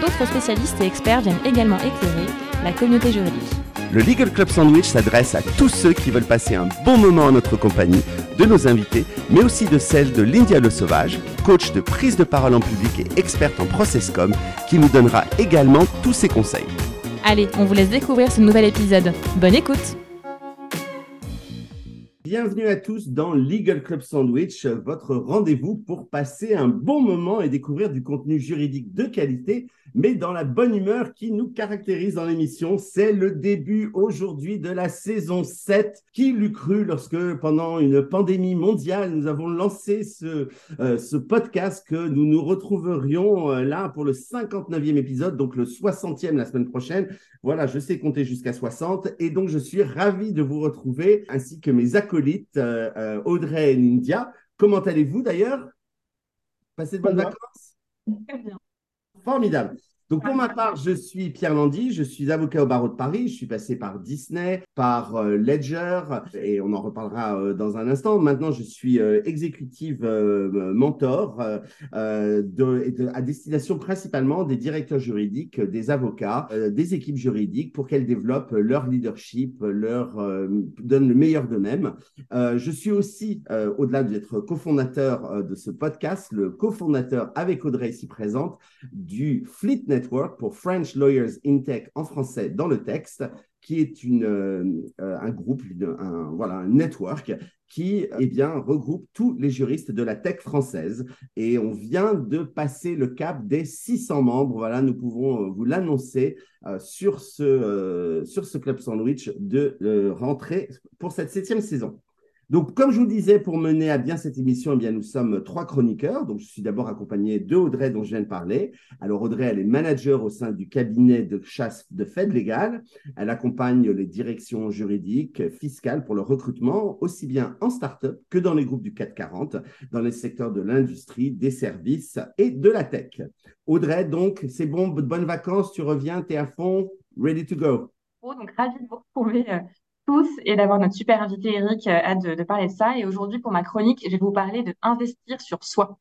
D'autres spécialistes et experts viennent également éclairer la communauté juridique. Le Legal Club Sandwich s'adresse à tous ceux qui veulent passer un bon moment en notre compagnie, de nos invités, mais aussi de celle de l'India le Sauvage, coach de prise de parole en public et experte en processcom, qui nous donnera également tous ses conseils. Allez, on vous laisse découvrir ce nouvel épisode. Bonne écoute Bienvenue à tous dans Legal Club Sandwich, votre rendez-vous pour passer un bon moment et découvrir du contenu juridique de qualité mais dans la bonne humeur qui nous caractérise dans l'émission. C'est le début aujourd'hui de la saison 7. Qui l'eût cru lorsque pendant une pandémie mondiale, nous avons lancé ce, euh, podcast que nous nous retrouverions euh, là pour le 59e épisode, donc le 60e la semaine prochaine. Voilà, je sais compter jusqu'à 60 et donc je suis ravi de vous retrouver ainsi que mes acolytes euh, Audrey et Nindia. Comment allez-vous d'ailleurs? Passez de bonnes vacances? Très bien. Formidable. Donc, pour ma part, je suis Pierre Landy, je suis avocat au barreau de Paris, je suis passé par Disney, par euh, Ledger, et on en reparlera euh, dans un instant. Maintenant, je suis euh, exécutive mentor à destination principalement des directeurs juridiques, des avocats, des équipes juridiques pour qu'elles développent leur leadership, leur donnent le meilleur d'eux-mêmes. je suis aussi, au-delà d'être cofondateur de ce podcast, le cofondateur avec Audrey ici présente du FleetNet pour French Lawyers in Tech en français dans le texte, qui est une, euh, un groupe, un, voilà, un network qui eh bien, regroupe tous les juristes de la tech française. Et on vient de passer le cap des 600 membres. Voilà, nous pouvons euh, vous l'annoncer euh, sur, ce, sur ce Club Sandwich de rentrée pour cette septième saison. Donc, comme je vous disais, pour mener à bien cette émission, eh bien, nous sommes trois chroniqueurs. Donc, je suis d'abord accompagné de Audrey, dont je viens de parler. Alors, Audrey, elle est manager au sein du cabinet de chasse de Fed Légal. Elle accompagne les directions juridiques, fiscales pour le recrutement, aussi bien en start-up que dans les groupes du 440, dans les secteurs de l'industrie, des services et de la tech. Audrey, donc, c'est bon, bonnes vacances, tu reviens, tu es à fond, ready to go. Oh, donc, ravi de vous retrouver euh, tous et d'avoir notre super invité Eric, euh, hâte de, de parler de ça. Et aujourd'hui, pour ma chronique, je vais vous parler de investir sur soi.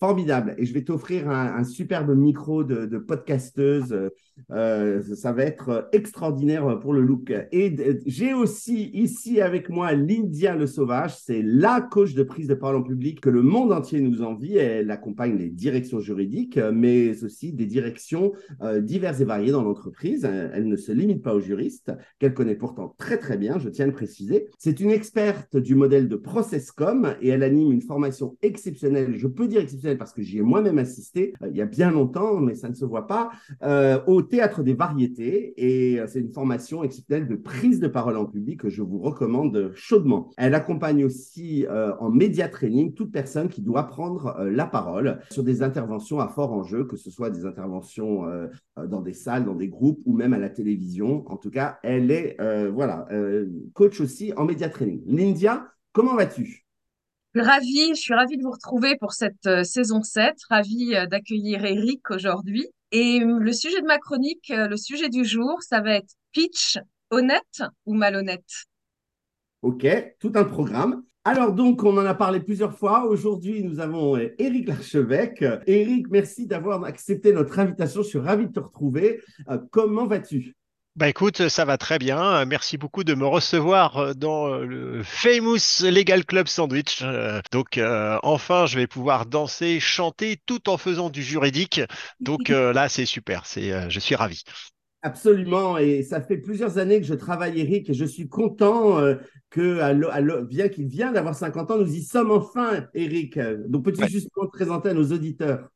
Formidable. Et je vais t'offrir un, superbe micro de, podcasteuse. Euh, ça va être extraordinaire pour le look. Et j'ai aussi ici avec moi Lyndia Le Sauvage. C'est la coach de prise de parole en public que le monde entier nous envie. Elle accompagne les directions juridiques, mais aussi des directions euh, diverses et variées dans l'entreprise. Elle ne se limite pas aux juristes, qu'elle connaît pourtant très très bien, je tiens à le préciser. C'est une experte du modèle de ProcessCom et elle anime une formation exceptionnelle, je peux dire exceptionnelle parce que j'y ai moi-même assisté euh, il y a bien longtemps, mais ça ne se voit pas, euh, Théâtre des Variétés. Et euh, c'est une formation exceptionnelle de prise de parole en public que je vous recommande chaudement. Elle accompagne aussi en média training toute personne qui doit prendre la parole sur des interventions à fort enjeu, que ce soit des interventions dans des salles, dans des groupes ou même à la télévision. En tout cas, elle est voilà coach aussi en média training. Lindia, comment vas-tu? Ravie, je suis ravie de vous retrouver pour cette euh, saison 7, ravie euh, d'accueillir Eric aujourd'hui. Et euh, le sujet de ma chronique, le sujet du jour, ça va être pitch honnête ou malhonnête? Ok, tout un programme. Alors donc, on en a parlé plusieurs fois. Aujourd'hui, nous avons Eric Larchevêque. Eric, merci d'avoir accepté notre invitation. Je suis ravi de te retrouver. comment vas-tu? Bah écoute, ça va très bien. Merci beaucoup de me recevoir euh, dans euh, le famous Legal Club Sandwich. Euh, donc enfin, je vais pouvoir danser, chanter tout en faisant du juridique. Donc là, c'est super. C'est, je suis ravi. Absolument, et ça fait plusieurs années que je travaille, Eric, et je suis content que, bien qu'il vient d'avoir 50 ans, nous y sommes enfin, Eric. Donc, peux-tu justement te présenter à nos auditeurs?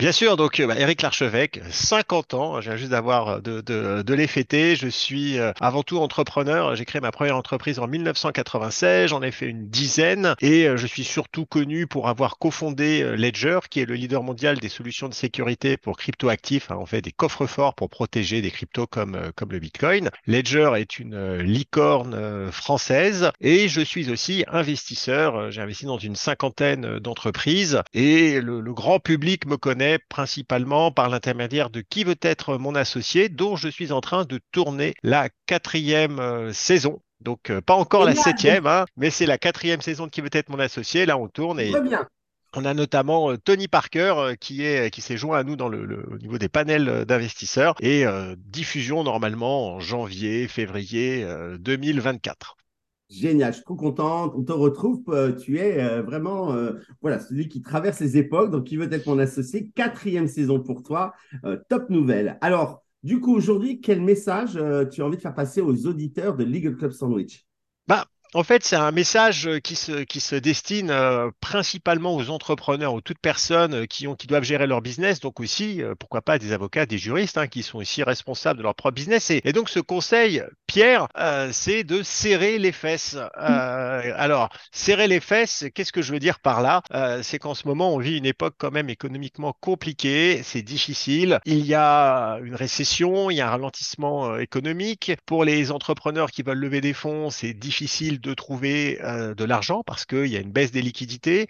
Bien sûr, donc bah, Éric Larchevêque, 50 ans, viens juste d'avoir de, de, de, les fêter. Je suis avant tout entrepreneur. J'ai créé ma première entreprise en 1996, j'en ai fait une dizaine et je suis surtout connu pour avoir cofondé Ledger, qui est le leader mondial des solutions de sécurité pour cryptoactifs. Hein, on fait des coffres forts pour protéger des cryptos comme, comme le Bitcoin. Ledger est une licorne française et je suis aussi investisseur. J'ai investi dans une cinquantaine d'entreprises et le, le grand public me connaît principalement par l'intermédiaire de Qui veut être mon associé, dont je suis en train de tourner la quatrième euh, saison. Donc, euh, pas encore la septième, hein, mais c'est la quatrième saison de Qui veut être mon associé. Là, on tourne et bien. on a notamment euh, Tony Parker qui est qui s'est joint à nous dans le, au niveau des panels d'investisseurs et diffusion normalement en janvier, février 2024. Génial, je suis trop content. On te retrouve. Euh, tu es euh, vraiment euh, voilà, celui qui traverse les époques, donc qui veut être mon associé. Quatrième saison pour toi. top nouvelle. Alors, du coup, aujourd'hui, quel message tu as envie de faire passer aux auditeurs de Legal Club Sandwich? Bah, en fait, c'est un message euh, qui se, qui se destine euh, principalement aux entrepreneurs, aux toutes personnes euh, qui, ont, qui doivent gérer leur business, donc aussi, pourquoi pas, des avocats, des juristes hein, qui sont aussi responsables de leur propre business. Et, donc, ce conseil, Pierre, c'est de serrer les fesses. alors, serrer les fesses, qu'est-ce que je veux dire par là? C'est qu'en ce moment, on vit une époque quand même économiquement compliquée, c'est difficile. Il y a une récession, il y a un ralentissement économique. Pour les entrepreneurs qui veulent lever des fonds, c'est difficile de trouver euh, de l'argent parce qu'il y a une baisse des liquidités.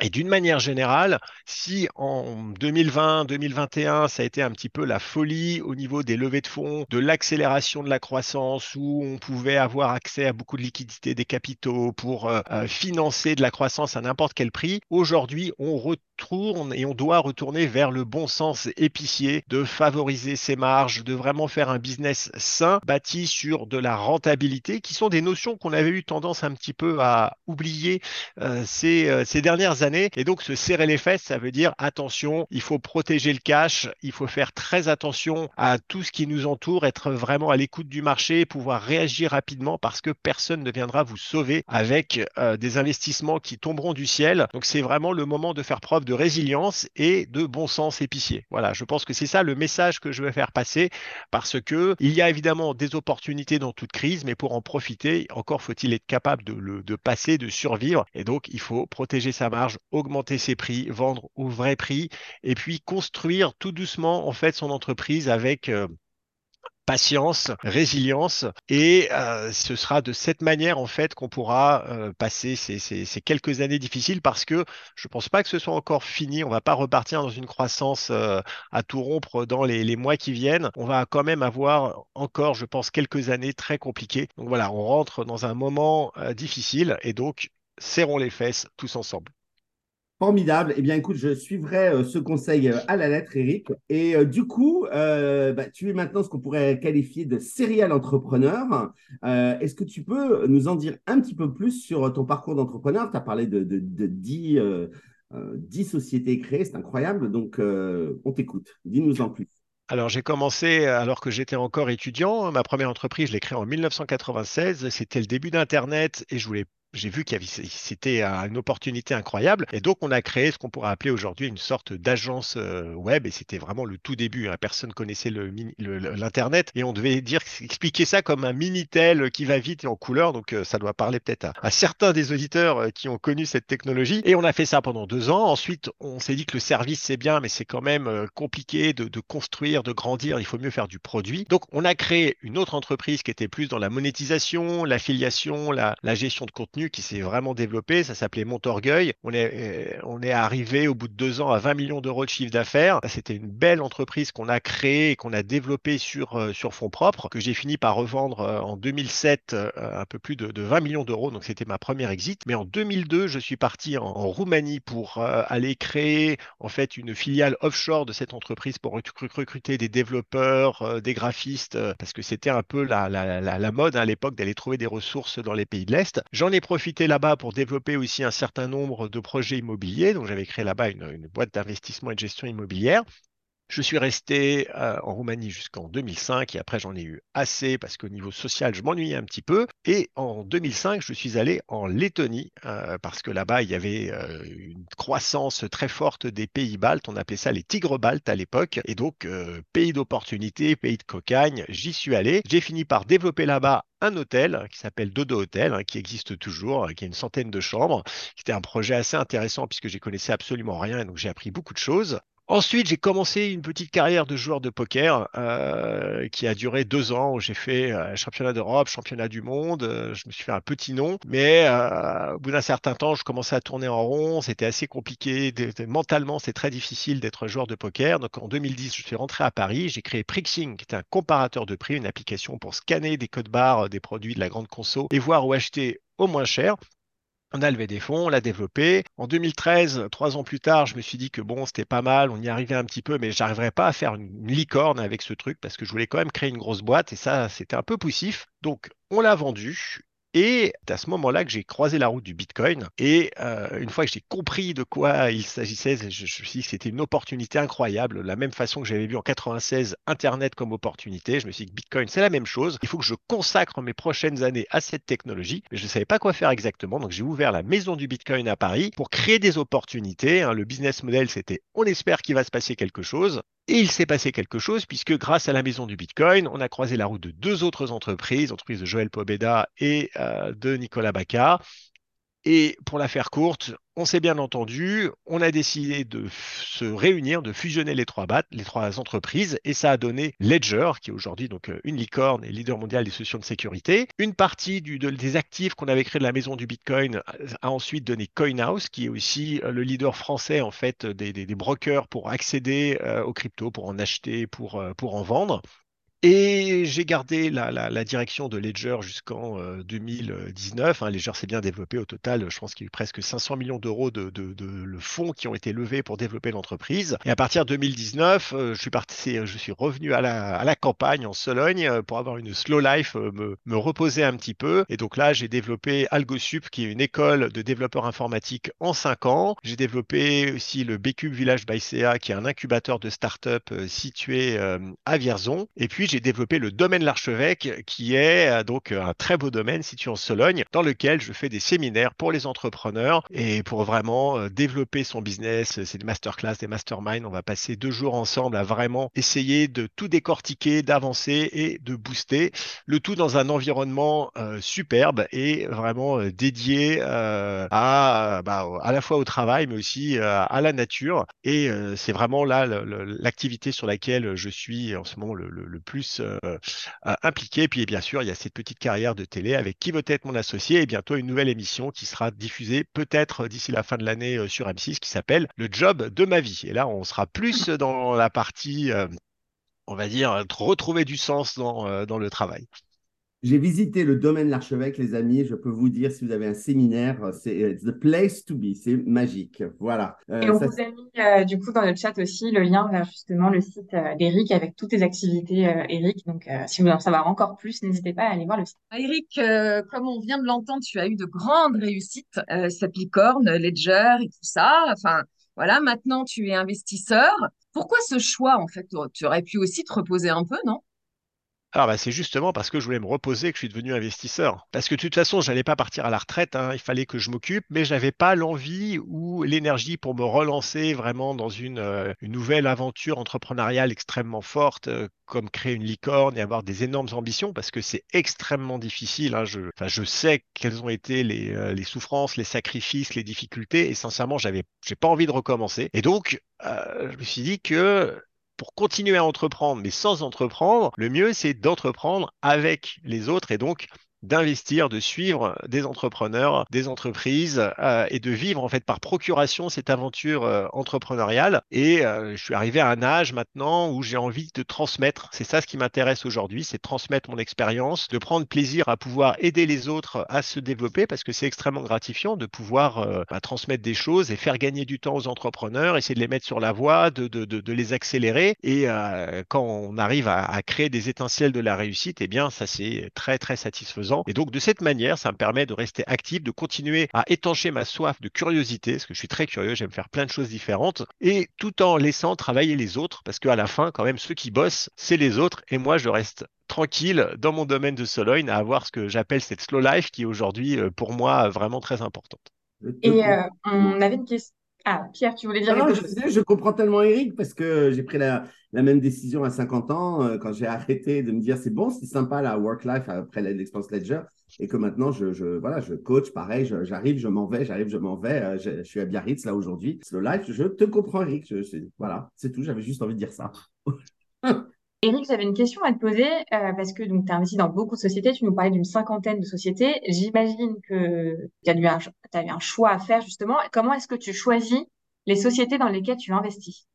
Et d'une manière générale, si en 2020, 2021, ça a été un petit peu la folie au niveau des levées de fonds, de l'accélération de la croissance, où on pouvait avoir accès à beaucoup de liquidités des capitaux pour euh, euh, financer de la croissance à n'importe quel prix, aujourd'hui, on retourne et on doit retourner vers le bon sens épicier de favoriser ses marges, de vraiment faire un business sain, bâti sur de la rentabilité, qui sont des notions qu'on avait eu tendance un petit peu à oublier euh, ces, ces dernières années et donc, se serrer les fesses, ça veut dire attention, il faut protéger le cash, il faut faire très attention à tout ce qui nous entoure, être vraiment à l'écoute du marché, pouvoir réagir rapidement parce que personne ne viendra vous sauver avec euh, des investissements qui tomberont du ciel. Donc, c'est vraiment le moment de faire preuve de résilience et de bon sens épicier. Voilà, je pense que c'est ça le message que je veux faire passer parce que il y a évidemment des opportunités dans toute crise, mais pour en profiter, encore faut-il être capable de, le, de passer, de survivre. Et donc, il faut protéger sa marge, augmenter ses prix, vendre au vrai prix, et puis construire tout doucement en fait son entreprise avec euh, patience, résilience, et euh, ce sera de cette manière en fait qu'on pourra euh, passer ces, quelques années difficiles parce que je ne pense pas que ce soit encore fini. On va pas repartir dans une croissance à tout rompre dans les, les, mois qui viennent. On va quand même avoir encore, je pense, quelques années très compliquées. Donc voilà, on rentre dans un moment difficile et donc serrons les fesses tous ensemble. Formidable. Eh bien, écoute, je suivrai euh, ce conseil euh, à la lettre, Eric. Et euh, du coup, bah, tu es maintenant ce qu'on pourrait qualifier de serial entrepreneur. Est-ce que tu peux nous en dire un petit peu plus sur ton parcours d'entrepreneur? Tu as parlé de, de, de 10, 10, sociétés créées, c'est incroyable. Donc, on t'écoute. Dis-nous en plus. Alors, j'ai commencé alors que j'étais encore étudiant. Ma première entreprise, je l'ai créée en 1996. C'était le début d'Internet et je voulais j'ai vu qu'il c'était une opportunité incroyable. Et donc, on a créé ce qu'on pourrait appeler aujourd'hui une sorte d'agence euh, web. Et c'était vraiment le tout début. Hein. Personne connaissait l'Internet. et on devait dire, expliquer ça comme un Minitel qui va vite et en couleur. Donc, euh, ça doit parler peut-être à, certains des auditeurs euh, qui ont connu cette technologie. Et on a fait ça pendant deux ans. Ensuite, on s'est dit que le service, c'est bien, mais c'est quand même compliqué de, de construire, de grandir. Il faut mieux faire du produit. Donc, on a créé une autre entreprise qui était plus dans la monétisation, l'affiliation, la, la gestion de contenu qui s'est vraiment développé. Ça s'appelait Montorgueil. On est, euh, on est arrivé au bout de deux ans à 20 millions d'euros de chiffre d'affaires. C'était une belle entreprise qu'on a créée et qu'on a développée sur, euh, sur fonds propres, que j'ai fini par revendre euh, en 2007 un peu plus de, 20 millions d'euros. Donc c'était ma première exit. Mais en 2002, je suis parti en, Roumanie pour aller créer en fait une filiale offshore de cette entreprise pour recruter des développeurs, des graphistes, parce que c'était un peu la, la, la, mode à l'époque d'aller trouver des ressources dans les pays de l'Est. J'en ai profité là-bas pour développer aussi un certain nombre de projets immobiliers. Donc, j'avais créé là-bas une, boîte d'investissement et de gestion immobilière. Je suis resté euh, en Roumanie jusqu'en 2005 et après j'en ai eu assez parce qu'au niveau social, je m'ennuyais un petit peu. Et en 2005, je suis allé en Lettonie euh, parce que là-bas, il y avait euh, une croissance très forte des pays baltes. On appelait ça les tigres baltes à l'époque. Et donc, pays d'opportunités, pays de cocagne, j'y suis allé. J'ai fini par développer là-bas un hôtel qui s'appelle Dodo Hotel, hein, qui existe toujours, qui a une centaine de chambres, qui était un projet assez intéressant puisque j'y connaissais absolument rien et donc j'ai appris beaucoup de choses. Ensuite, j'ai commencé une petite carrière de joueur de poker euh, qui a duré deux ans où j'ai fait euh, championnat d'Europe, championnat du monde. Euh, je me suis fait un petit nom, mais au bout d'un certain temps, je commençais à tourner en rond. C'était assez compliqué. mentalement, c'est très difficile d'être joueur de poker. Donc en 2010, je suis rentré à Paris. J'ai créé Prixing, qui est un comparateur de prix, une application pour scanner des codes barres des produits de la grande conso et voir où acheter au moins cher. On a levé des fonds, on l'a développé. En 2013, trois ans plus tard, je me suis dit que bon, c'était pas mal, on y arrivait un petit peu, mais j'arriverais pas à faire une licorne avec ce truc parce que je voulais quand même créer une grosse boîte et ça, c'était un peu poussif. Donc, on l'a vendu. Et c'est à ce moment-là que j'ai croisé la route du Bitcoin. Et euh, une fois que j'ai compris de quoi il s'agissait, je, me suis dit que c'était une opportunité incroyable. La même façon que j'avais vu en 96 Internet comme opportunité, je me suis dit que Bitcoin, c'est la même chose. Il faut que je consacre mes prochaines années à cette technologie. Mais je ne savais pas quoi faire exactement. Donc j'ai ouvert la maison du Bitcoin à Paris pour créer des opportunités. Hein. Le business model, c'était on espère qu'il va se passer quelque chose. Et il s'est passé quelque chose puisque grâce à la maison du Bitcoin, on a croisé la route de deux autres entreprises, l'entreprise de Joël Pobeda et euh, de Nicolas Baca. Et pour la faire courte, on s'est bien entendu, on a décidé de se réunir, de fusionner les trois BAT, les trois entreprises, et ça a donné Ledger, qui est aujourd'hui donc euh, une licorne et leader mondial des solutions de sécurité. Une partie des actifs qu'on avait créés de la maison du Bitcoin a ensuite donné CoinHouse, qui est aussi euh, le leader français en fait des, brokers pour accéder euh, aux cryptos, pour en acheter, pour, pour en vendre. Et j'ai gardé la, direction de Ledger jusqu'en 2019. Euh, hein. Ledger s'est bien développé au total. Je pense qu'il y a eu presque 500 millions d'euros de, de, fonds qui ont été levés pour développer l'entreprise. Et à partir de 2019, euh, je suis parti, je suis revenu à la, campagne en Sologne euh, pour avoir une slow life, me, reposer un petit peu. Et donc là, j'ai développé AlgoSup, qui est une école de développeurs informatiques en 5 ans. J'ai développé aussi le Bcube Village by CA, qui est un incubateur de start-up situé à Vierzon. Et puis j'ai développé le domaine l'Archevêque, qui est euh, donc un très beau domaine situé en Sologne, dans lequel je fais des séminaires pour les entrepreneurs et pour vraiment euh, développer son business. C'est des masterclass, des masterminds. On va passer deux jours ensemble à vraiment essayer de tout décortiquer, d'avancer et de booster. Le tout dans un environnement euh, superbe et vraiment dédié à, bah, à la fois au travail, mais aussi à la nature. Et c'est vraiment là l'activité sur laquelle je suis en ce moment le plus euh, impliqué. Puis bien sûr, il y a cette petite carrière de télé avec qui veut être mon associé et bientôt une nouvelle émission qui sera diffusée peut-être d'ici la fin de l'année euh, sur M6 qui s'appelle Le job de ma vie. Et là, on sera plus dans la partie, euh, on va dire, retrouver du sens dans le travail. J'ai visité le domaine l'archevêque, les amis. Je peux vous dire, si vous avez un séminaire, c'est the place to be. C'est magique. Voilà. Euh, et on vous a mis, euh, du coup, dans le chat aussi le lien vers justement le site euh, d'Eric avec toutes les activités Eric. Donc, si vous voulez en savoir encore plus, n'hésitez pas à aller voir le site. Eric, comme on vient de l'entendre, tu as eu de grandes réussites. cette licorne, Ledger et tout ça. Enfin, voilà, maintenant tu es investisseur. Pourquoi ce choix, en fait? Tu aurais pu aussi te reposer un peu, non? Alors bah, c'est justement parce que je voulais me reposer que je suis devenu investisseur. Parce que de toute façon, je n'allais pas partir à la retraite, hein. il fallait que je m'occupe, mais je n'avais pas l'envie ou l'énergie pour me relancer vraiment dans une, euh, nouvelle aventure entrepreneuriale extrêmement forte, euh, comme créer une licorne et avoir des énormes ambitions, parce que c'est extrêmement difficile. Hein. Je, je sais quelles ont été les, euh, les, souffrances, les sacrifices, les difficultés, et sincèrement, j'avais, j'ai pas envie de recommencer. Et donc, je me suis dit que pour continuer à entreprendre, mais sans entreprendre, le mieux, c'est d'entreprendre avec les autres et donc d'investir, de suivre des entrepreneurs, des entreprises euh, et de vivre en fait par procuration cette aventure euh, entrepreneuriale. Et euh, je suis arrivé à un âge maintenant où j'ai envie de transmettre. C'est ça ce qui m'intéresse aujourd'hui, c'est transmettre mon expérience, de prendre plaisir à pouvoir aider les autres à se développer parce que c'est extrêmement gratifiant de pouvoir bah, transmettre des choses et faire gagner du temps aux entrepreneurs, essayer de les mettre sur la voie, de, de, de, les accélérer. Et quand on arrive à, à créer des étincelles de la réussite, eh bien ça c'est très très satisfaisant Et donc, de cette manière, ça me permet de rester actif, de continuer à étancher ma soif de curiosité, parce que je suis très curieux, j'aime faire plein de choses différentes, et tout en laissant travailler les autres, parce qu'à la fin, quand même, ceux qui bossent, c'est les autres, et moi, je reste tranquille dans mon domaine de Soloin à avoir ce que j'appelle cette slow life qui est aujourd'hui, euh, pour moi, vraiment très importante. Et euh, on avait une question. Ah, Pierre, tu voulais dire quelque chose je, je, comprends tellement Eric parce que j'ai pris la, la, même décision à 50 ans euh, quand j'ai arrêté de me dire c'est bon, c'est sympa la work-life après l'expérience Ledger et que maintenant je, je, voilà, je coach pareil, j'arrive, je, m'en vais, j'arrive, je m'en vais. Euh, je, suis à Biarritz là aujourd'hui. Slow life, je te comprends Eric. voilà, c'est tout, j'avais juste envie de dire ça. Eric, j'avais une question à te poser euh, parce que tu as investi dans beaucoup de sociétés. Tu nous parlais d'une cinquantaine de sociétés. J'imagine que tu as, eu un, as eu un choix à faire justement. Comment est-ce que tu choisis les sociétés dans lesquelles tu investis?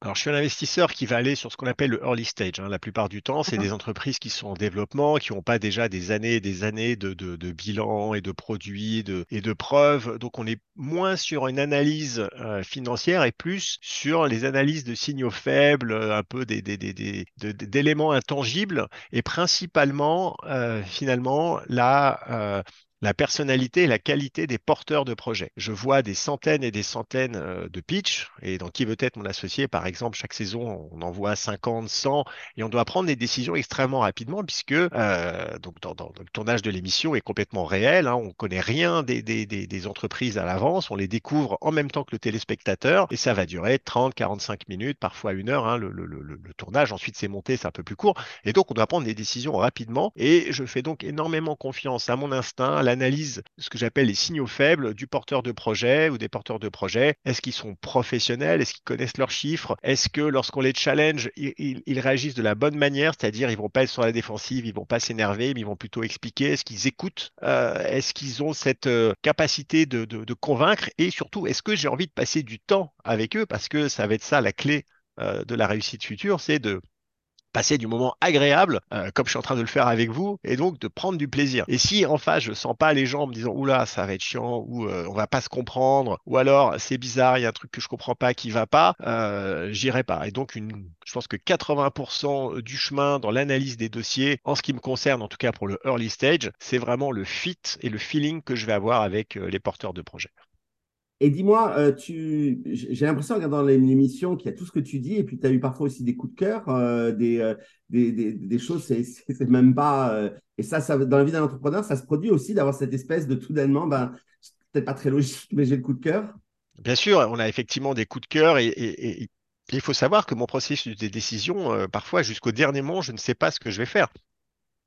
Alors, je suis un investisseur qui va aller sur ce qu'on appelle le early stage. Hein. La plupart du temps, c'est des entreprises qui sont en développement, qui n'ont pas déjà des années et des années de, de, de bilan et de produits de, et de preuves. Donc, on est moins sur une analyse euh, financière et plus sur les analyses de signaux faibles, un peu des, des, des, d'éléments intangibles et principalement, euh, finalement, la, euh, la personnalité et la qualité des porteurs de projets. Je vois des centaines et des centaines euh, de pitch et dans qui veut être mon associé, par exemple, chaque saison, on en voit 50, 100 et on doit prendre des décisions extrêmement rapidement puisque euh, donc dans, le tournage de l'émission est complètement réel. Hein, on connaît rien des, des, des, entreprises à l'avance, on les découvre en même temps que le téléspectateur et ça va durer 30, 45 minutes, parfois une heure. Hein, le, le, le, le, tournage, ensuite c'est monté, c'est un peu plus court et donc on doit prendre des décisions rapidement et je fais donc énormément confiance à mon instinct, analyse ce que j'appelle les signaux faibles du porteur de projet ou des porteurs de projet. Est-ce qu'ils sont professionnels? Est-ce qu'ils connaissent leurs chiffres? Est-ce que lorsqu'on les challenge, ils, réagissent de la bonne manière? C'est-à-dire, ils vont pas être sur la défensive, ils vont pas s'énerver, mais ils vont plutôt expliquer. Est-ce qu'ils écoutent? Euh, Est-ce qu'ils ont cette euh, capacité de, de, convaincre? Et surtout, est-ce que j'ai envie de passer du temps avec eux? Parce que ça va être ça la clé euh, de la réussite future, c'est de passer du moment agréable, euh, comme je suis en train de le faire avec vous, et donc de prendre du plaisir. Et si en face, je sens pas les gens me disant, oula, ça va être chiant, ou euh, on va pas se comprendre, ou alors c'est bizarre, il y a un truc que je comprends pas qui va pas, euh, j'irai pas. Et donc, une, je pense que 80% du chemin dans l'analyse des dossiers, en ce qui me concerne, en tout cas pour le early stage, c'est vraiment le fit et le feeling que je vais avoir avec les porteurs de projets. Et dis-moi, euh, tu... j'ai l'impression en regardant l'émission qu'il y a tout ce que tu dis, et puis tu as eu parfois aussi des coups de cœur, euh, des, euh, des, des, des, choses, c'est même pas. et ça, ça, dans la vie d'un entrepreneur, ça se produit aussi d'avoir cette espèce de tout d'un ben, peut-être pas très logique, mais j'ai le coup de cœur. Bien sûr, on a effectivement des coups de cœur, et, et il faut savoir que mon processus de décision, parfois jusqu'au dernier moment, je ne sais pas ce que je vais faire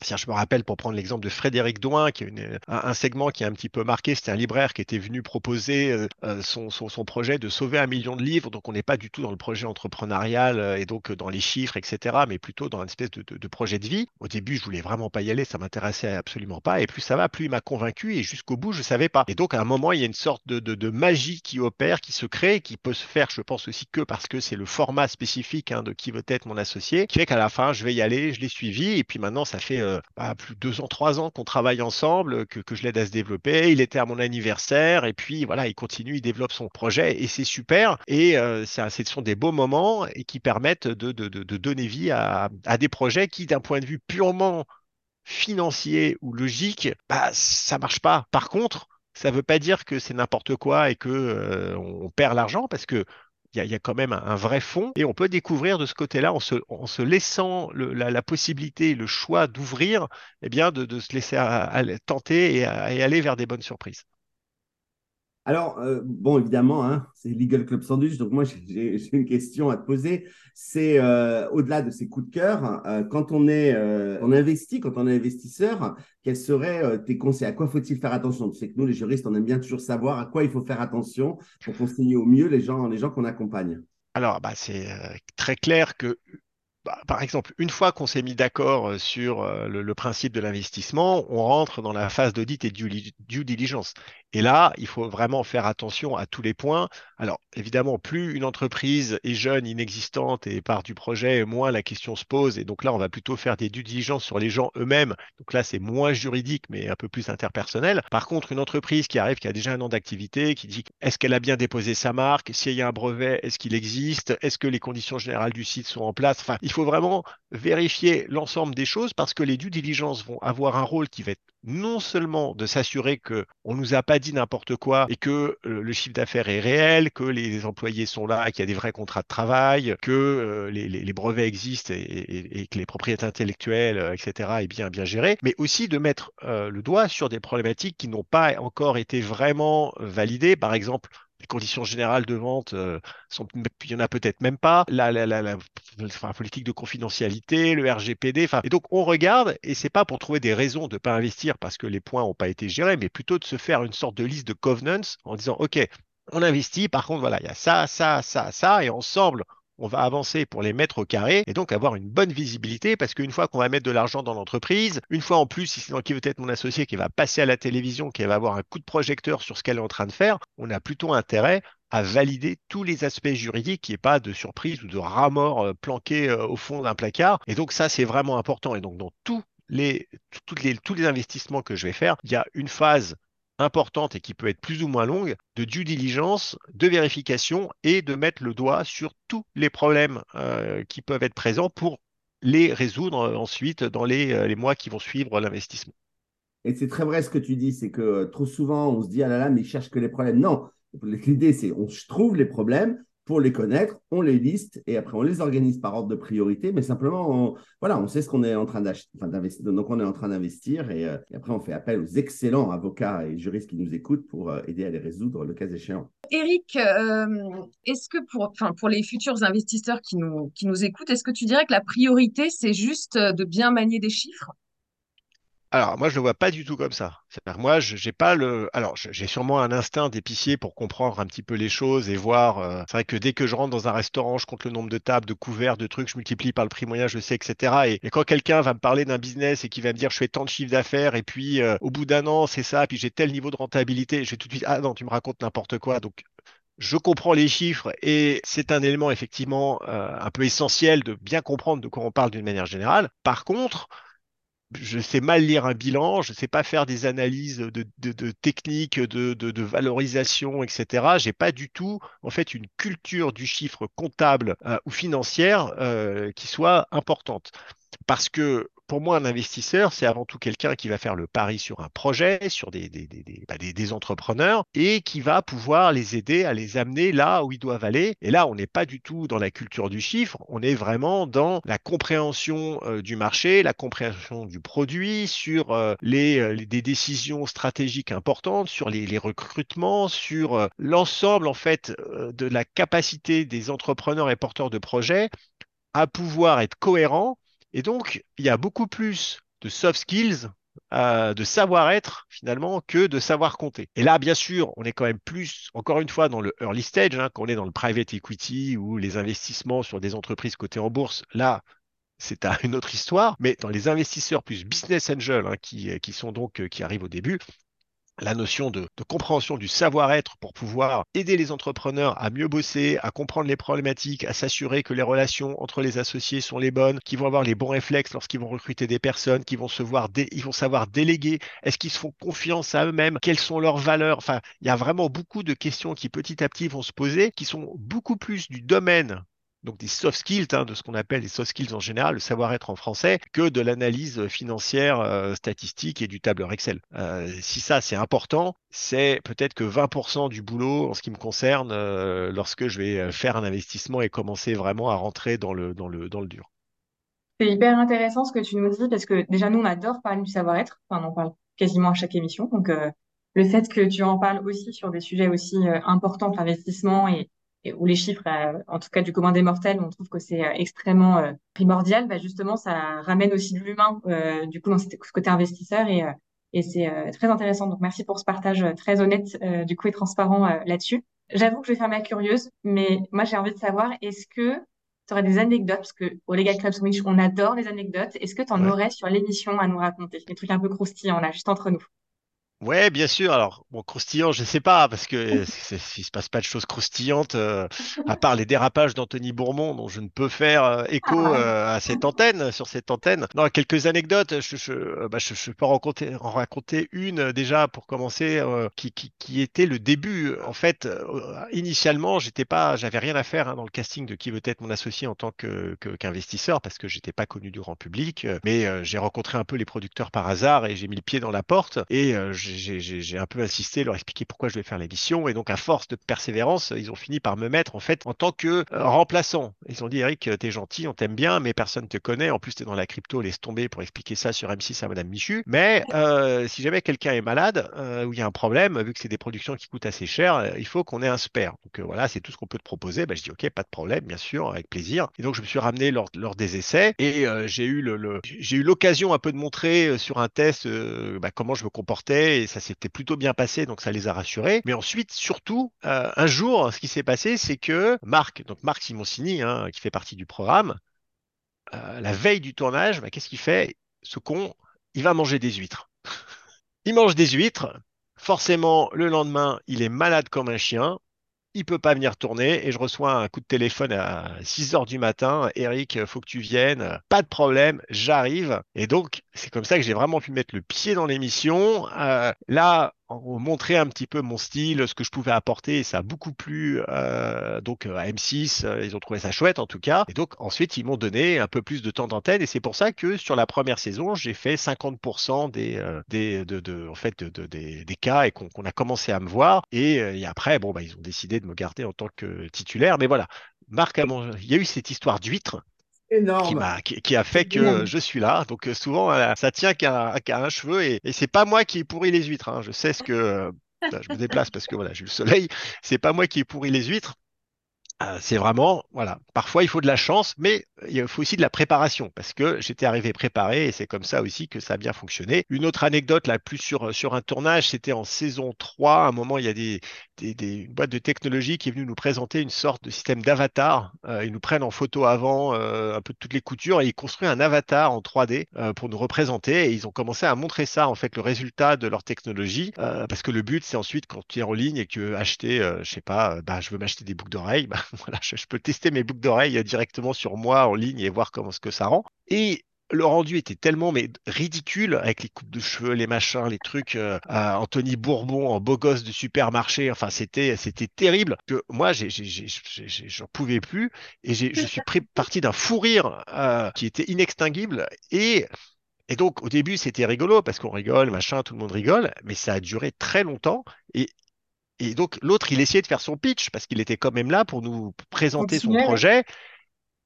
je me rappelle, pour prendre l'exemple de Frédéric Douin, qui est un, segment qui est un petit peu marqué, c'était un libraire qui était venu proposer euh, euh, son, son, projet de sauver un million de livres. Donc, on n'est pas du tout dans le projet entrepreneurial euh, et donc dans les chiffres, etc., mais plutôt dans une espèce de, de, projet de vie. Au début, je voulais vraiment pas y aller, ça m'intéressait absolument pas. Et plus ça va, plus il m'a convaincu et jusqu'au bout, je savais pas. Et donc, à un moment, il y a une sorte de, de, magie qui opère, qui se crée, qui peut se faire, je pense aussi que parce que c'est le format spécifique hein, de qui veut être mon associé, qui fait qu'à la fin, je vais y aller, je l'ai suivi. Et puis maintenant, ça fait euh, plus de deux ans, trois ans qu'on travaille ensemble, que, que je l'aide à se développer. Il était à mon anniversaire et puis voilà, il continue, il développe son projet et c'est super. Et euh, ce sont des beaux moments et qui permettent de, de, de, donner vie à, à des projets qui, d'un point de vue purement financier ou logique, bah, ça marche pas. Par contre, ça ne veut pas dire que c'est n'importe quoi et que euh, on perd l'argent parce que il y, a quand même un, vrai fond et on peut découvrir de ce côté-là en se, laissant la, la, possibilité, le choix d'ouvrir, eh bien de, se laisser tenter et aller vers des bonnes surprises. Alors, euh, bon, évidemment, hein, c'est Legal Club Sandwich, donc moi, j'ai une question à te poser. C'est euh, au-delà de ces coups de cœur, euh, quand on est on investit, quand on est investisseur, quels seraient tes conseils? À quoi faut-il faire attention? Tu sais que nous, les juristes, on aime bien toujours savoir à quoi il faut faire attention pour conseiller au mieux les gens, les gens qu'on accompagne. Alors, bah, c'est très clair que bah, par exemple, une fois qu'on s'est mis d'accord sur le, principe de l'investissement, on rentre dans la phase d'audit et due, due diligence. Et là, il faut vraiment faire attention à tous les points. Alors, évidemment, plus une entreprise est jeune, inexistante et part du projet, moins la question se pose. Et donc là, on va plutôt faire des due diligence sur les gens eux-mêmes. Donc là, c'est moins juridique, mais un peu plus interpersonnel. Par contre, une entreprise qui arrive, qui a déjà un an d'activité, qui dit est-ce qu'elle a bien déposé sa marque? S'il y a un brevet, est-ce qu'il existe? Est-ce que les conditions générales du site sont en place? Il faut vraiment vérifier l'ensemble des choses parce que les due diligence vont avoir un rôle qui va être non seulement de s'assurer que on nous a pas dit n'importe quoi et que euh, le chiffre d'affaires est réel, que les employés sont là, qu'il y a des vrais contrats de travail, que euh, les, brevets existent et, que les propriétés intellectuelles, euh, etc., est bien bien géré, mais aussi de mettre le doigt sur des problématiques qui n'ont pas encore été vraiment validées. Par exemple, les conditions générales de vente euh, il y en a peut-être même pas, la, politique de confidentialité, le RGPD, et donc on regarde et c'est pas pour trouver des raisons de pas investir parce que les points n'ont pas été gérés, mais plutôt de se faire une sorte de liste de covenants en disant ok, on investit, par contre voilà, il y a ça, ça, ça, ça, et ensemble on va avancer pour les mettre au carré et donc avoir une bonne visibilité parce qu'une fois qu'on va mettre de l'argent dans l'entreprise, une fois en plus, si c'est qui veut être mon associé qui va passer à la télévision, qui va avoir un coup de projecteur sur ce qu'elle est en train de faire, on a plutôt intérêt à valider tous les aspects juridiques, qu'il n'y ait pas de surprise ou de rat-mort euh, planqué euh, au fond d'un placard. Et donc ça, c'est vraiment important. Et donc dans les, les, tous les investissements que je vais faire, il y a une phase importante et qui peut être plus ou moins longue de due diligence, de vérification et de mettre le doigt sur tous les problèmes euh, qui peuvent être présents pour les résoudre ensuite dans les, euh, les mois qui vont suivre l'investissement. Et c'est très vrai ce que tu dis, c'est que euh, trop souvent on se dit ah là là mais ils cherchent que les problèmes. Non, l'idée c'est on trouve les problèmes, pour les connaître, on les liste et après on les organise par ordre de priorité, mais simplement, on, voilà, on sait ce qu'on est en train d'investir. donc on est en train d'investir euh, et, après on fait appel aux excellents avocats et juristes qui nous écoutent pour euh, aider à les résoudre le cas échéant. Eric, euh, est-ce que pour, les futurs investisseurs qui nous, qui nous écoutent, est-ce que tu dirais que la priorité c'est juste de bien manier des chiffres? Alors, moi, je le vois pas du tout comme ça. Moi, j'ai pas le. Alors, j'ai sûrement un instinct d'épicier pour comprendre un petit peu les choses et voir. Euh, C'est vrai que dès que je rentre dans un restaurant, je compte le nombre de tables, de couverts, de trucs, je multiplie par le prix moyen, je sais, etc. Et, quand quelqu'un va me parler d'un business et qui va me dire je fais tant de chiffre d'affaires et puis euh, au bout d'un an, c'est ça, puis j'ai tel niveau de rentabilité, je vais tout de suite ah non, tu me racontes n'importe quoi. Donc, je comprends les chiffres et c'est un élément effectivement euh, un peu essentiel de bien comprendre de quoi on parle d'une manière générale. Par contre, je sais mal lire un bilan, je sais pas faire des analyses de, de, techniques, de, de, valorisation, etc. J'ai pas du tout, en fait, une culture du chiffre comptable euh, ou financière euh, qui soit importante. Parce que pour moi, un investisseur, c'est avant tout quelqu'un qui va faire le pari sur un projet, sur des, des, des, bah, entrepreneurs et qui va pouvoir les aider à les amener là où ils doivent aller. Et là, on n'est pas du tout dans la culture du chiffre, on est vraiment dans la compréhension euh, du marché, la compréhension du produit, sur euh, euh, des décisions stratégiques importantes, sur les, les recrutements, sur l'ensemble en fait de la capacité des entrepreneurs et porteurs de projets à pouvoir être cohérents et donc, il y a beaucoup plus de soft skills, euh, de savoir-être finalement, que de savoir compter. Et là, bien sûr, on est quand même plus, encore une fois, dans le early stage, hein, quand on est dans le private equity ou les investissements sur des entreprises cotées en bourse. Là, c'est une autre histoire, mais dans les investisseurs plus business angel, hein, qui, qui sont donc, euh, qui arrivent au début, la notion de, compréhension du savoir-être pour pouvoir aider les entrepreneurs à mieux bosser, à comprendre les problématiques, à s'assurer que les relations entre les associés sont les bonnes, qu'ils vont avoir les bons réflexes lorsqu'ils vont recruter des personnes, qu'ils vont se voir, ils vont savoir déléguer, est-ce qu'ils se font confiance à eux-mêmes, quelles sont leurs valeurs? Enfin, il y a vraiment beaucoup de questions qui petit à petit vont se poser, qui sont beaucoup plus du domaine donc des soft skills, hein, de ce qu'on appelle les soft skills en général, le savoir-être en français, que de l'analyse financière, euh, statistique et du tableur Excel. Euh, si ça c'est important, c'est peut-être que 20% du boulot en ce qui me concerne euh, lorsque je vais faire un investissement et commencer vraiment à rentrer dans le, dans le, dans le dur. C'est hyper intéressant ce que tu nous dis parce que déjà nous on adore parler du savoir-être, enfin on en parle quasiment à chaque émission, donc le fait que tu en parles aussi sur des sujets aussi importants que l'investissement et où les chiffres, euh, en tout cas du commun des mortels, on trouve que c'est euh, extrêmement euh, primordial, bah justement, ça ramène aussi de l'humain, du coup, dans ce côté investisseur et, et c'est très intéressant. Donc, merci pour ce partage très honnête, du coup, et transparent là-dessus. J'avoue que je vais faire ma curieuse, mais moi, j'ai envie de savoir, est-ce que tu aurais des anecdotes, parce que au Legal Club Sandwich, on adore les anecdotes. Est-ce que tu en aurais sur l'émission à nous raconter? Des trucs un peu croustillants, là, juste entre nous. Ouais, bien sûr. Alors, bon, croustillant, je sais pas, parce que c'est- c'est- il se passe pas de choses croustillantes, euh, à part les dérapages d'Anthony Bourmont, dont je ne peux faire euh, écho euh, à cette antenne, sur cette antenne. Non, quelques anecdotes. Je, je, euh, bah, je, je peux en raconter, en raconter une déjà pour commencer, euh, qui, qui, qui était le début. En fait, euh, initialement, j'étais pas, j'avais rien à faire hein, dans le casting de qui veut être mon associé en tant que, que- qu'investisseur, parce que j'étais pas connu du grand public. Mais j'ai rencontré un peu les producteurs par hasard et j'ai mis le pied dans la porte et euh, j'ai j'ai- un peu insisté, leur expliqué pourquoi je vais faire l'émission. Et donc, à force de persévérance, ils ont fini par me mettre en fait en tant que euh, remplaçant. Ils ont dit, Eric, euh, t'es gentil, on t'aime bien, mais personne te connaît. En plus, t'es dans la crypto, laisse tomber pour expliquer ça sur M6 à Madame Michu. Mais euh, si jamais quelqu'un est malade euh, ou il y a un problème, vu que c'est des productions qui coûtent assez cher, euh, il faut qu'on ait un spare. Donc voilà, c'est tout ce qu'on peut te proposer. Bah, je dis, ok, pas de problème, bien sûr, avec plaisir. Et donc, je me suis ramené lors, lors des essais et j'ai eu le, le- l'occasion un peu de montrer sur un test bah, comment je me comportais ça s'était plutôt bien passé, donc ça les a rassurés. Mais ensuite, surtout, euh, un jour, ce qui s'est passé, c'est que Marc, donc Marc Simoncini, hein, qui fait partie du programme, euh, la veille du tournage, bah, qu'est-ce qu'il fait? Ce con, il va manger des huîtres. Il mange des huîtres. Forcément, le lendemain, il est malade comme un chien. Il peut pas venir tourner et je reçois un coup de téléphone à 6 heures du matin. Eric, faut que tu viennes. Pas de problème, j'arrive. Et donc, c'est comme ça que j'ai vraiment pu mettre le pied dans l'émission. Euh, là, on montrer un petit peu mon style, ce que je pouvais apporter, et ça a beaucoup plu euh, donc à M6, euh, ils ont trouvé ça chouette en tout cas. Et donc ensuite ils m'ont donné un peu plus de temps d'antenne, et c'est pour ça que sur la première saison j'ai fait 50% des, euh, des de, de- en fait de, de- des, des cas et qu'on a commencé à me voir. Et, euh, après bon bah ils ont décidé de me garder en tant que titulaire, mais voilà. Marc il y a eu cette histoire d'huître qui a fait que Énorme. je suis là. Donc euh, souvent euh, ça tient qu'à un cheveu et, et c'est pas moi qui ai pourri les huîtres. hein. Je sais ce que euh, je me déplace parce que voilà j'ai eu le soleil. C'est pas moi qui ai pourri les huîtres. Euh, c'est vraiment, voilà, parfois il faut de la chance, mais il faut aussi de la préparation, parce que j'étais arrivé préparé et c'est comme ça aussi que ça a bien fonctionné. Une autre anecdote, là, plus sur, sur un tournage, c'était en saison 3, à un moment, il y a des, des, des- de technologie qui est venue nous présenter une sorte de système d'avatar. Euh, ils nous prennent en photo avant euh, un peu toutes les coutures et ils construisent un avatar en 3D euh, pour nous représenter et ils ont commencé à montrer ça, en fait, le résultat de leur technologie, euh, parce que le but, c'est ensuite, quand tu es en ligne et que tu veux acheter, euh, je sais pas, euh, bah, je veux m'acheter des boucles d'oreilles, bah, voilà, je, je peux tester mes boucles d'oreilles euh, directement sur moi en ligne et voir comment ce que ça rend. Et le rendu était tellement mais ridicule avec les coupes de cheveux, les machins, les trucs. euh, à Anthony Bourbon en beau gosse de supermarché. Enfin, c'était c'était terrible que moi, j'en pouvais plus et je suis pris parti d'un fou rire euh, qui était inextinguible et et donc, au début, c'était rigolo parce qu'on rigole, machin, tout le monde rigole, mais ça a duré très longtemps. Et, et donc, l'autre, il essayait de faire son pitch parce qu'il était quand même là pour nous présenter son Continuer, projet.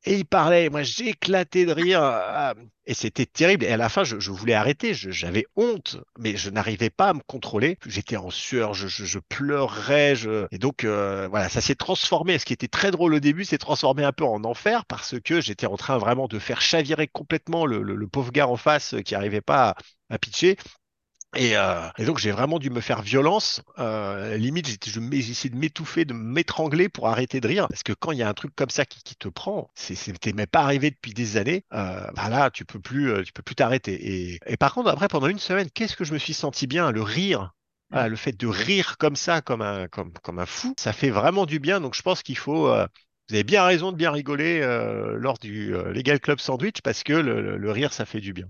Et il parlait, moi j'éclatais de rire, euh, et c'était terrible. Et à la fin, je, je voulais arrêter, j'avais honte, mais je n'arrivais pas à me contrôler. J'étais en sueur, je, je, je pleurais, je... et donc euh, voilà, ça s'est transformé. Ce qui était très drôle au début, s'est transformé un peu en enfer parce que j'étais en train vraiment de faire chavirer complètement le, le- le pauvre gars en face euh, qui n'arrivait pas à, à pitcher. Et, euh, et donc j'ai vraiment dû me faire violence. Euh, limite, j'ai essayé de m'étouffer, de m'étrangler pour arrêter de rire. Parce que quand il y a un truc comme ça qui, qui te prend, c'est, c'était même pas arrivé depuis des années. Euh, bah là, tu peux plus, euh, tu peux plus t'arrêter. Et, et par contre, après, pendant une semaine, qu'est-ce que je me suis senti bien, le rire. Voilà, le fait de rire comme ça, comme un, comme, comme un fou, ça fait vraiment du bien. Donc je pense qu'il faut. euh, vous avez bien raison de bien rigoler euh, lors du euh, Legal Club Sandwich parce que le, le- le rire, ça fait du bien.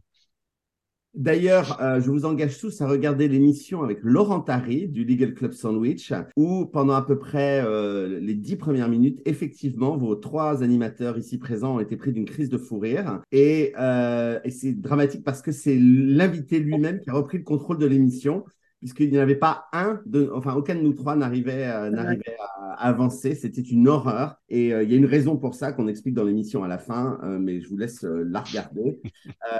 D'ailleurs, euh, je vous engage tous à regarder l'émission avec Laurent Tari du Legal Club Sandwich, où pendant à peu près euh, les dix premières minutes, effectivement, vos trois animateurs ici présents ont été pris d'une crise de fou rire. Et, euh, et c'est dramatique parce que c'est l'invité lui-même qui a repris le contrôle de l'émission, puisqu'il n'y avait pas un, de, enfin aucun de nous trois n'arrivait euh, n'arrivait à, à avancer. C'était une horreur. Et euh, il y a une raison pour ça qu'on explique dans l'émission à la fin, euh, mais je vous laisse euh, la regarder.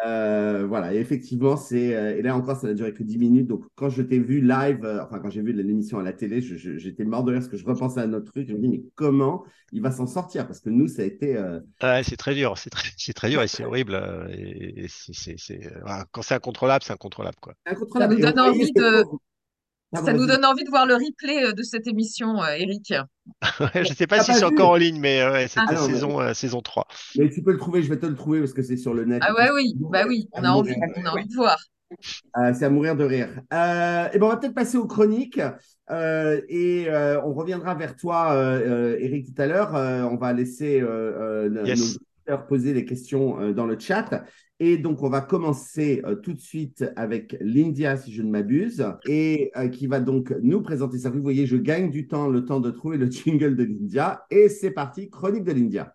Euh, voilà, et effectivement, c'est. euh, et là encore, ça n'a duré que 10 minutes. Donc, quand je t'ai vu live, euh, enfin, quand j'ai vu l'émission à la télé, j'étais mort de rire parce que je repensais à notre truc. Je me dis, mais comment il va s'en sortir? Parce que nous, ça a été. euh, Ouais, c'est très dur, c'est très, dur et c'est horrible. Et, quand c'est incontrôlable, c'est incontrôlable, quoi. Ça incontrôlable. nous Et on donne envie de, ça nous vas-y. donne envie de voir le replay euh, de cette émission, euh, Eric. Je sais pas T'as si pas c'est encore en ligne, mais euh, ouais, c'était Ah mais- saison, euh, saison 3. Mais tu peux le trouver, je vais te le trouver parce que c'est sur le net. Ah ouais, oui, bah oui, on a envie, on a envie de voir. Euh, c'est à mourir de rire. Euh, et ben, on va peut-être passer aux chroniques euh, et euh, on reviendra vers toi, euh, Eric, tout à l'heure. on va laisser Yes. nos poser des questions dans le chat. Et donc, on va commencer tout de suite avec l'India, si je ne m'abuse, et qui va donc nous présenter ça. Vous voyez, je gagne du temps, le temps de trouver le jingle de l'India. Et c'est parti, chronique de l'India.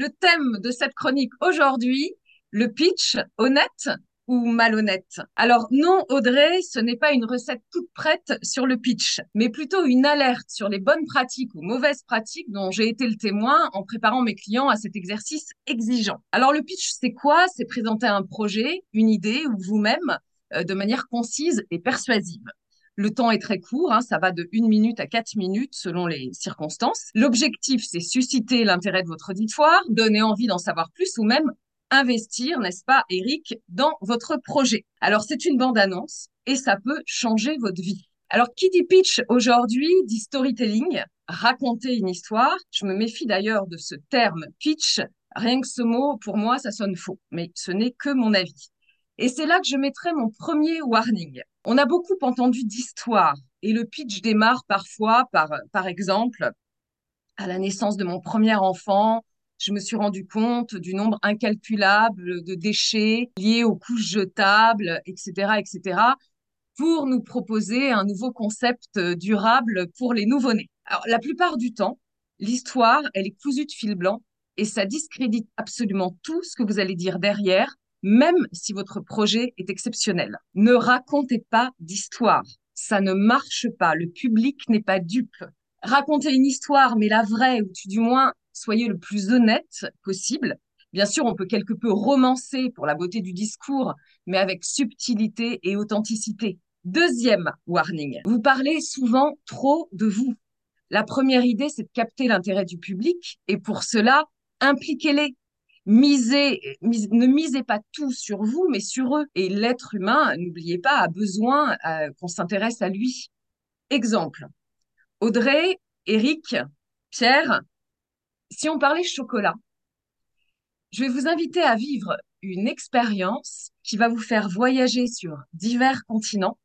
Le thème de cette chronique aujourd'hui, le pitch honnête ou malhonnête? Alors non, Audrey, ce n'est pas une recette toute prête sur le pitch, mais plutôt une alerte sur les bonnes pratiques ou mauvaises pratiques dont j'ai été le témoin en préparant mes clients à cet exercice exigeant. Alors le pitch, c'est quoi? C'est présenter un projet, une idée ou vous-même euh, de manière concise et persuasive. Le temps est très court, hein, ça va de une minute à quatre minutes selon les circonstances. L'objectif, c'est susciter l'intérêt de votre auditoire, donner envie d'en savoir plus ou même investir, n'est-ce pas, Eric, dans votre projet. Alors, c'est une bande-annonce et ça peut changer votre vie. Alors, qui dit pitch aujourd'hui dit storytelling, raconter une histoire. Je me méfie d'ailleurs de ce terme pitch. Rien que ce mot, pour moi, ça sonne faux, mais ce n'est que mon avis. Et c'est là que je mettrai mon premier warning. On a beaucoup entendu d'histoires et le pitch démarre parfois par, par exemple, à la naissance de mon premier enfant, je me suis rendu compte du nombre incalculable de déchets liés aux couches jetables, etc., etc., pour nous proposer un nouveau concept durable pour les nouveau-nés. Alors, la plupart du temps, l'histoire, elle est cousue de fil blanc et ça discrédite absolument tout ce que vous allez dire derrière même si votre projet est exceptionnel. Ne racontez pas d'histoire. Ça ne marche pas. Le public n'est pas dupe. Racontez une histoire, mais la vraie, ou du moins soyez le plus honnête possible. Bien sûr, on peut quelque peu romancer pour la beauté du discours, mais avec subtilité et authenticité. Deuxième warning, vous parlez souvent trop de vous. La première idée, c'est de capter l'intérêt du public, et pour cela, impliquez-les, ne misez pas tout sur vous, mais sur eux. Et l'être humain, n'oubliez pas, a besoin euh, qu'on s'intéresse à lui. Exemple, Audrey, Eric, Pierre, si on parlait chocolat, je vais vous inviter à vivre une expérience qui va vous faire voyager sur divers continents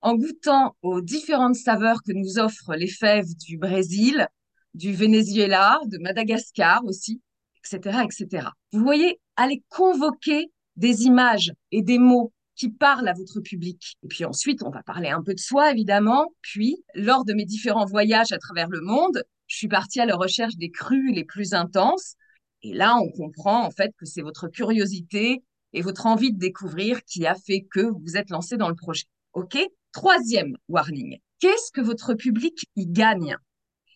en goûtant aux différentes saveurs que nous offrent les fèves du Brésil, du Venezuela, de Madagascar aussi, etc., etc. Vous voyez, allez convoquer des images et des mots qui parlent à votre public. Et puis ensuite, on va parler un peu de soi, évidemment. Puis, lors de mes différents voyages à travers le monde, je suis partie à la recherche des crues les plus intenses. Et là, on comprend en fait que c'est votre curiosité et votre envie de découvrir qui a fait que vous êtes lancé dans le projet. OK? Troisième warning. Qu'est-ce que votre public y gagne?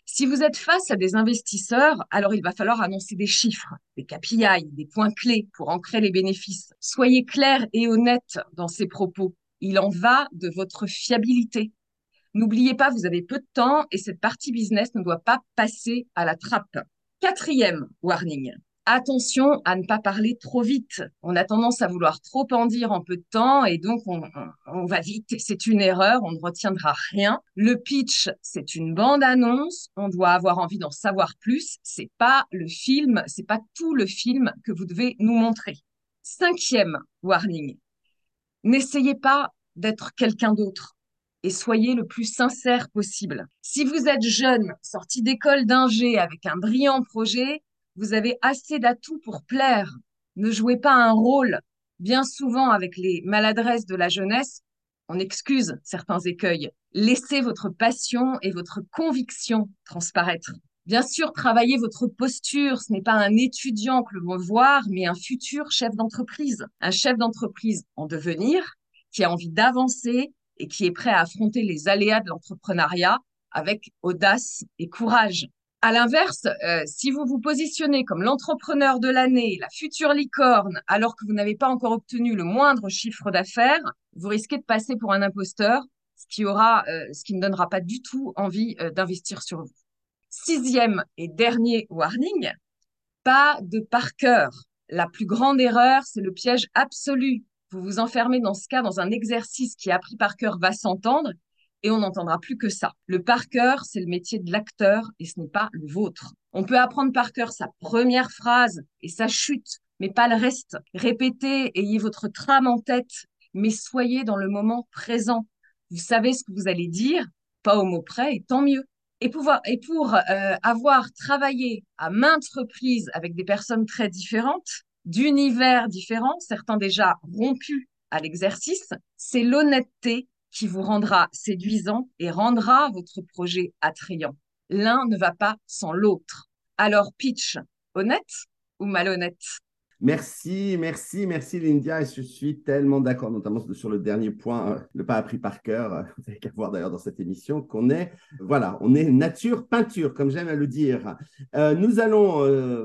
Si vous êtes face à des investisseurs, alors il va falloir annoncer des chiffres, des KPI, des points clés pour ancrer les bénéfices. Soyez clair et honnête dans ces propos. Il en va de votre fiabilité. N'oubliez pas, vous avez peu de temps et cette partie business ne doit pas passer à la trappe. Quatrième warning. Attention à ne pas parler trop vite. On a tendance à vouloir trop en dire en peu de temps et donc on, va vite. C'est une erreur, on ne retiendra rien. Le pitch, c'est une bande-annonce. On doit avoir envie d'en savoir plus. C'est pas le film, c'est pas tout le film que vous devez nous montrer. Cinquième warning. N'essayez pas d'être quelqu'un d'autre et soyez le plus sincère possible. Si vous êtes jeune, sorti d'école d'ingé avec un brillant projet, vous avez assez d'atouts pour plaire. Ne jouez pas un rôle. Bien souvent, avec les maladresses de la jeunesse, on excuse certains écueils. Laissez votre passion et votre conviction transparaître. Bien sûr, travaillez votre posture. Ce n'est pas un étudiant que l'on veut voir, mais un futur chef d'entreprise. Un chef d'entreprise en devenir qui a envie d'avancer et qui est prêt à affronter les aléas de l'entrepreneuriat avec audace et courage. À l'inverse, euh, si vous vous positionnez comme l'entrepreneur de l'année, la future licorne, alors que vous n'avez pas encore obtenu le moindre chiffre d'affaires, vous risquez de passer pour un imposteur, ce qui aura, euh, ce qui ne donnera pas du tout envie euh, d'investir sur vous. Sixième et dernier warning, pas de par cœur. La plus grande erreur, c'est le piège absolu. Vous vous enfermez dans ce cas dans un exercice qui, appris par cœur, va s'entendre et on n'entendra plus que ça. Le par cœur, c'est le métier de l'acteur et ce n'est pas le vôtre. On peut apprendre par cœur sa première phrase et sa chute, mais pas le reste. Répétez, ayez votre trame en tête, mais soyez dans le moment présent. Vous savez ce que vous allez dire, pas au mot près, et tant mieux. Et, pouvoir, et pour euh, avoir travaillé à maintes reprises avec des personnes très différentes, d'univers différents, certains déjà rompus à l'exercice, c'est l'honnêteté qui vous rendra séduisant et rendra votre projet attrayant. L'un ne va pas sans l'autre. Alors pitch, honnête ou malhonnête? Merci, merci, merci Lindia. Je suis tellement d'accord, notamment sur le dernier point, euh, le pas appris par cœur. Euh, vous avez qu'à voir d'ailleurs dans cette émission qu'on est, voilà, on est nature peinture, comme j'aime à le dire. Euh, nous allons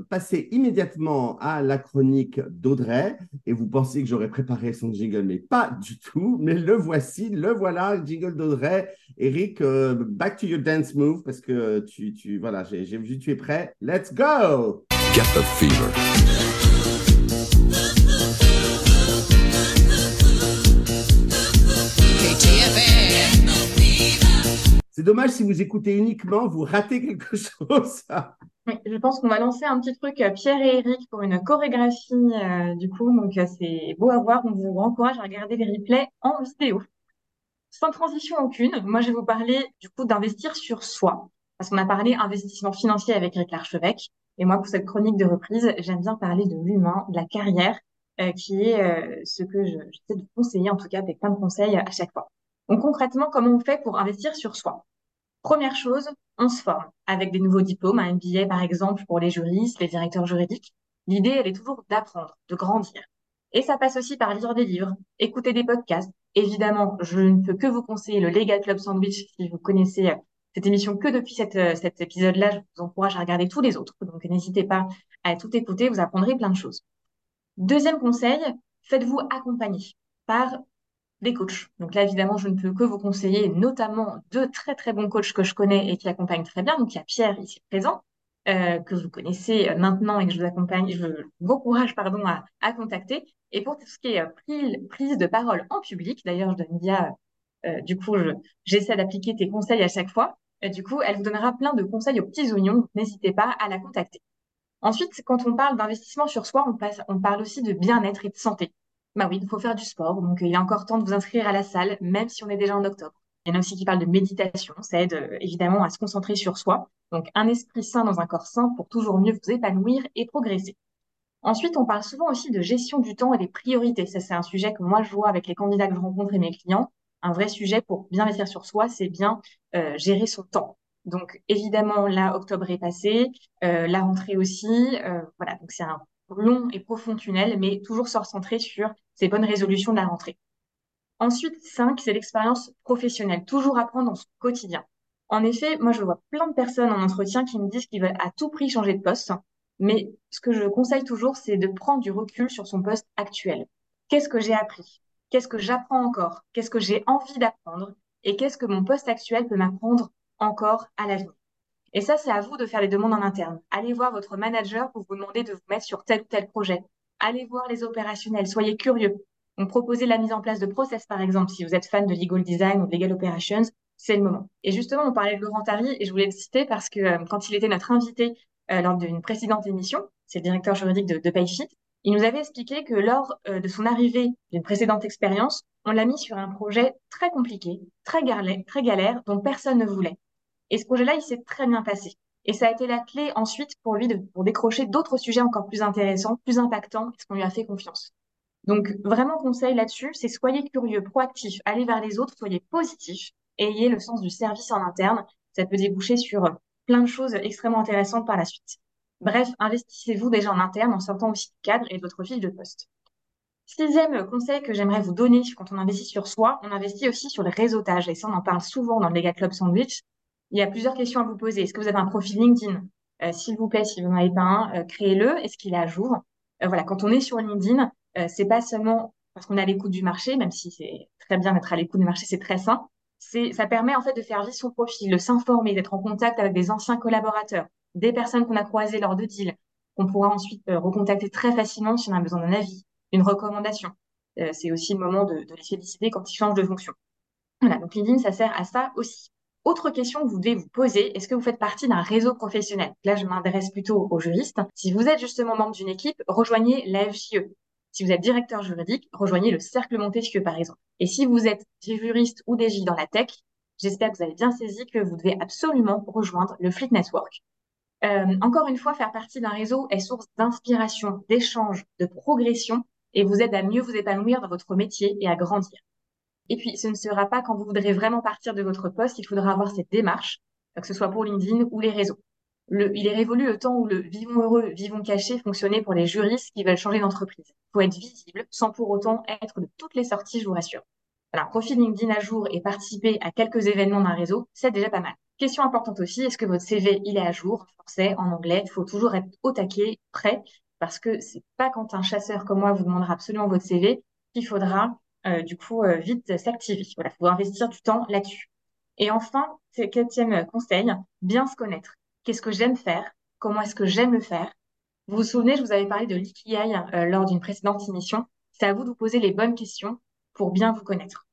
passer immédiatement à la chronique d'Audrey. Et vous pensez que j'aurais préparé son jingle, mais pas du tout. Mais le voici, le voilà, jingle d'Audrey. Eric, back to your dance move parce que tu, tu voilà, j'ai vu tu es prêt. Let's go. Get the fever. C'est dommage si vous écoutez uniquement, vous ratez quelque chose. oui, je pense qu'on va lancer un petit truc euh, Pierre et Eric pour une chorégraphie euh, du coup, donc euh, c'est beau à voir. On vous encourage à regarder les replays en vidéo. Sans transition aucune, moi je vais vous parler du coup d'investir sur soi, parce qu'on a parlé investissement financier avec Eric Larchevêque, et moi pour cette chronique de reprise, j'aime bien parler de l'humain, de la carrière, qui est ce que j'essaie de conseiller en tout cas avec plein de conseils à chaque fois. Donc concrètement, comment on fait pour investir sur soi? Première chose, on se forme avec des nouveaux diplômes, un MBA par exemple pour les juristes, les directeurs juridiques. L'idée, elle est toujours d'apprendre, de grandir. Et ça passe aussi par lire des livres, écouter des podcasts. Évidemment, je ne peux que vous conseiller le Legal Club Sandwich si vous connaissez euh, cette émission que depuis euh, cet épisode-là. Je vous encourage à regarder tous les autres. Donc n'hésitez pas à tout écouter, vous apprendrez plein de choses. Deuxième conseil, faites-vous accompagner par des coachs. Donc là, évidemment, je ne peux que vous conseiller notamment deux très très bons coachs que je connais et qui accompagnent très bien. Donc il y a Pierre ici présent, euh, que vous connaissez maintenant et que je vous accompagne, je vous encourage pardon, à, contacter. Et pour tout ce qui est euh, prise, de parole en public, d'ailleurs, je donne bien, euh, du coup, j'essaie d'appliquer tes conseils à chaque fois. Du coup, elle vous donnera plein de conseils aux petits oignons. N'hésitez pas à la contacter. Ensuite, quand on parle d'investissement sur soi, on, passe, on parle aussi de bien-être et de santé. Bah oui, il faut faire du sport. Donc, il est encore temps de vous inscrire à la salle, même si on est déjà en octobre. Il y en a aussi qui parlent de méditation. Ça aide euh, évidemment à se concentrer sur soi. Donc, un esprit sain dans un corps sain pour toujours mieux vous épanouir et progresser. Ensuite, on parle souvent aussi de gestion du temps et des priorités. Ça, c'est un sujet que moi, je vois avec les candidats que je rencontre et mes clients. Un vrai sujet pour bien investir sur soi, c'est bien euh, gérer son temps. Donc, évidemment, là, octobre est passé, euh, la rentrée aussi. voilà, donc c'est un long et profond tunnel, mais toujours se recentrer sur ces bonnes résolutions de la rentrée. Ensuite, 5, c'est l'expérience professionnelle, toujours apprendre dans son quotidien. En effet, moi, je vois plein de personnes en entretien qui me disent qu'ils veulent à tout prix changer de poste, mais ce que je conseille toujours, c'est de prendre du recul sur son poste actuel. Qu'est-ce que j'ai appris? Qu'est-ce que j'apprends encore? Qu'est-ce que j'ai envie d'apprendre? Et qu'est-ce que mon poste actuel peut m'apprendre encore à l'avenir? Et ça, c'est à vous de faire les demandes en interne. Allez voir votre manager pour vous demander de vous mettre sur tel ou tel projet. Allez voir les opérationnels, soyez curieux. On proposait la mise en place de process, par exemple, si vous êtes fan de legal design ou de legal operations, c'est le moment. Et justement, on parlait de Laurent Tari et je voulais le citer parce que euh, quand il était notre invité euh, lors d'une précédente émission, c'est le directeur juridique de, de Payfit, il nous avait expliqué que lors euh, de son arrivée d'une précédente expérience, on l'a mis sur un projet très compliqué, très galère, dont personne ne voulait. Et ce projet-là, il s'est très bien passé. Et ça a été la clé ensuite pour lui de, pour décrocher d'autres sujets encore plus intéressants, plus impactants, parce qu'on lui a fait confiance. Donc, vraiment, conseil là-dessus, c'est soyez curieux, proactif, allez vers les autres, soyez positif, ayez le sens du service en interne. Ça peut déboucher sur plein de choses extrêmement intéressantes par la suite. Bref, investissez-vous déjà en interne en sortant aussi du cadre et de votre fiche de poste. Sixième conseil que j'aimerais vous donner quand on investit sur soi, on investit aussi sur le réseautage. Et ça, on en parle souvent dans le Lega Club Sandwich il y a plusieurs questions à vous poser. Est-ce que vous avez un profil LinkedIn? Euh, S'il vous plaît, si vous n'en avez pas un, euh, créez-le. Est-ce qu'il est à jour euh, Voilà, quand on est sur LinkedIn, c'est pas seulement parce qu'on est à l'écoute du marché, même si c'est très bien d'être à l'écoute du marché, c'est très sain. C'est, ça permet en fait de faire vivre son profil, de s'informer, d'être en contact avec des anciens collaborateurs, des personnes qu'on a croisées lors de deals, qu'on pourra ensuite recontacter très facilement si on a besoin d'un avis, une recommandation. c'est aussi le moment de, de les féliciter quand ils changent de fonction. Voilà, donc LinkedIn, ça sert à ça aussi. Autre question que vous devez vous poser, est-ce que vous faites partie d'un réseau professionnel? Là, je m'adresse plutôt aux juristes. Si vous êtes justement membre d'une équipe, rejoignez la FJE. Si vous êtes directeur juridique, rejoignez le cercle Montesquieu, par exemple. Et si vous êtes juriste ou DJ dans la tech, j'espère que vous avez bien saisi que vous devez absolument rejoindre le Fleet Network. Euh, encore une fois, faire partie d'un réseau est source d'inspiration, d'échange, de progression et vous aide à mieux vous épanouir dans votre métier et à grandir. Et puis, ce ne sera pas quand vous voudrez vraiment partir de votre poste, il faudra avoir cette démarche, que ce soit pour LinkedIn ou les réseaux. Il est révolu le temps où le vivons heureux, vivons cachés fonctionnait pour les juristes qui veulent changer d'entreprise. Il faut être visible sans pour autant être de toutes les sorties, je vous rassure. Alors, profil LinkedIn à jour et participer à quelques événements d'un réseau, c'est déjà pas mal. Question importante aussi, est-ce que votre CV, il est à jour, en français, en anglais? Il faut toujours être au taquet, prêt, parce que c'est pas quand un chasseur comme moi vous demandera absolument votre CV qu'il faudra euh, du coup euh, vite s'activer. Voilà, faut investir du temps là-dessus. Et enfin, quatrième conseil, bien se connaître. Qu'est-ce que j'aime faire? Comment est-ce que j'aime le faire? Vous vous souvenez, je vous avais parlé de l'ikigai euh, lors d'une précédente émission. C'est à vous de vous poser les bonnes questions pour bien vous connaître.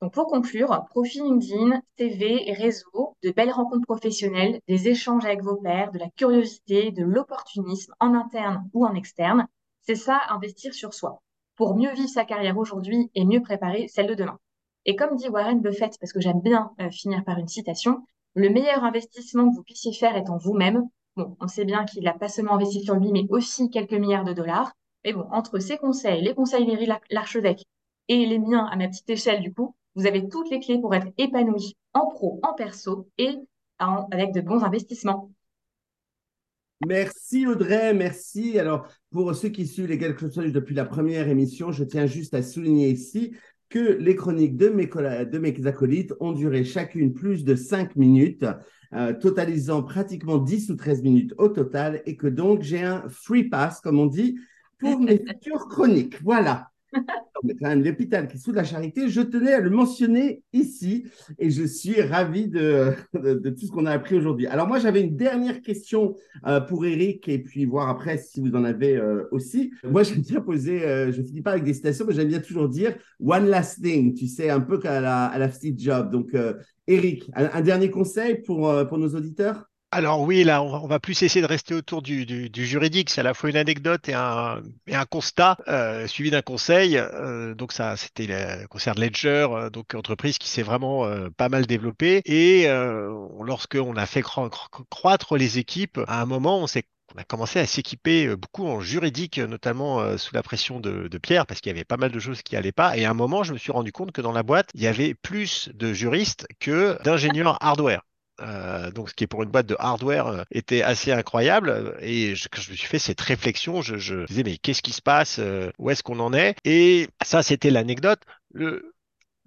Donc pour conclure, profil LinkedIn, CV, réseau, de belles rencontres professionnelles, des échanges avec vos pairs, de la curiosité, de l'opportunisme en interne ou en externe, c'est ça investir sur soi pour mieux vivre sa carrière aujourd'hui et mieux préparer celle de demain. Et comme dit Warren Buffett, parce que j'aime bien euh, finir par une citation, le meilleur investissement que vous puissiez faire est en vous-même. Bon, on sait bien qu'il n'a pas seulement investi sur lui, mais aussi quelques milliards de dollars. Mais bon, entre ses conseils, les conseils d'Éric l'archevêque et les miens à ma petite échelle, du coup, vous avez toutes les clés pour être épanoui en pro, en perso et avec de bons investissements. Merci Audrey, merci. Alors, pour ceux qui suivent les Galles depuis la première émission, je tiens juste à souligner ici que les chroniques de mes, de mes acolytes ont duré chacune plus de 5 minutes, euh, totalisant pratiquement 10 ou 13 minutes au total, et que donc j'ai un free pass, comme on dit, pour mes futures chroniques. Voilà l'hôpital qui sous la charité, je tenais à le mentionner ici et je suis ravi de, de, tout ce qu'on a appris aujourd'hui. Alors moi, j'avais une dernière question euh, pour Eric et puis voir après si vous en avez euh, aussi. Moi, j'aime bien poser, euh, je finis pas avec des citations, mais j'aime bien toujours dire one last thing, tu sais, un peu à la, à la Steve Job. Donc, Eric, un, dernier conseil pour, pour nos auditeurs? Alors oui, là, on va, plus essayer de rester autour du, juridique. C'est à la fois une anecdote et un, constat euh, suivi d'un conseil. Euh, donc ça, c'était le concert de Ledger, euh, donc entreprise qui s'est vraiment pas mal développée. Et lorsqu'on a fait croître les équipes, à un moment, on s'est on a commencé à s'équiper beaucoup en juridique, notamment sous la pression de, de Pierre, parce qu'il y avait pas mal de choses qui n'allaient pas. Et à un moment, je me suis rendu compte que dans la boîte, il y avait plus de juristes que d'ingénieurs hardware. Euh, donc, ce qui est pour une boîte de hardware euh, était assez incroyable. Et je, quand je me suis fait cette réflexion, je, je disais mais qu'est-ce qui se passe? Euh, Où est-ce qu'on en est? Et ça, c'était l'anecdote. Le,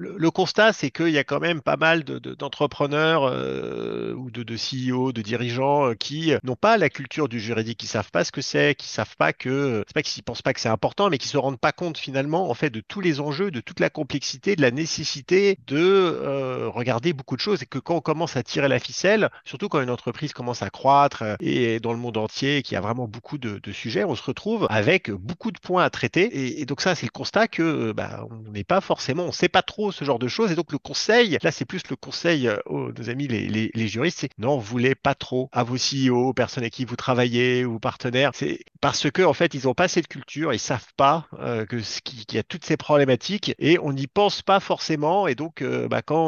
le, constat, c'est qu'il y a quand même pas mal d'entrepreneurs euh, ou de, de, CEO, de dirigeants euh, qui n'ont pas la culture du juridique, qui savent pas ce que c'est, qui savent pas que c'est pas qu'ils pensent pas que c'est important, mais qui se rendent pas compte finalement en fait de tous les enjeux, de toute la complexité, de la nécessité de euh, regarder beaucoup de choses et que quand on commence à tirer la ficelle, surtout quand une entreprise commence à croître et dans le monde entier, qui a vraiment beaucoup de, sujets, on se retrouve avec beaucoup de points à traiter. Et, donc ça, c'est le constat que bah, on n'est pas forcément, on sait pas trop ce genre de choses. Et donc le conseil, là c'est plus le conseil euh, aux amis les, les, juristes, c'est n'en voulez pas trop à vos CEO, aux personnes avec qui vous travaillez, ou partenaires. C'est parce que en fait ils n'ont pas cette culture, ils savent pas euh, que ce qu'il y a toutes ces problématiques et on n'y pense pas forcément. Et donc euh, bah, quand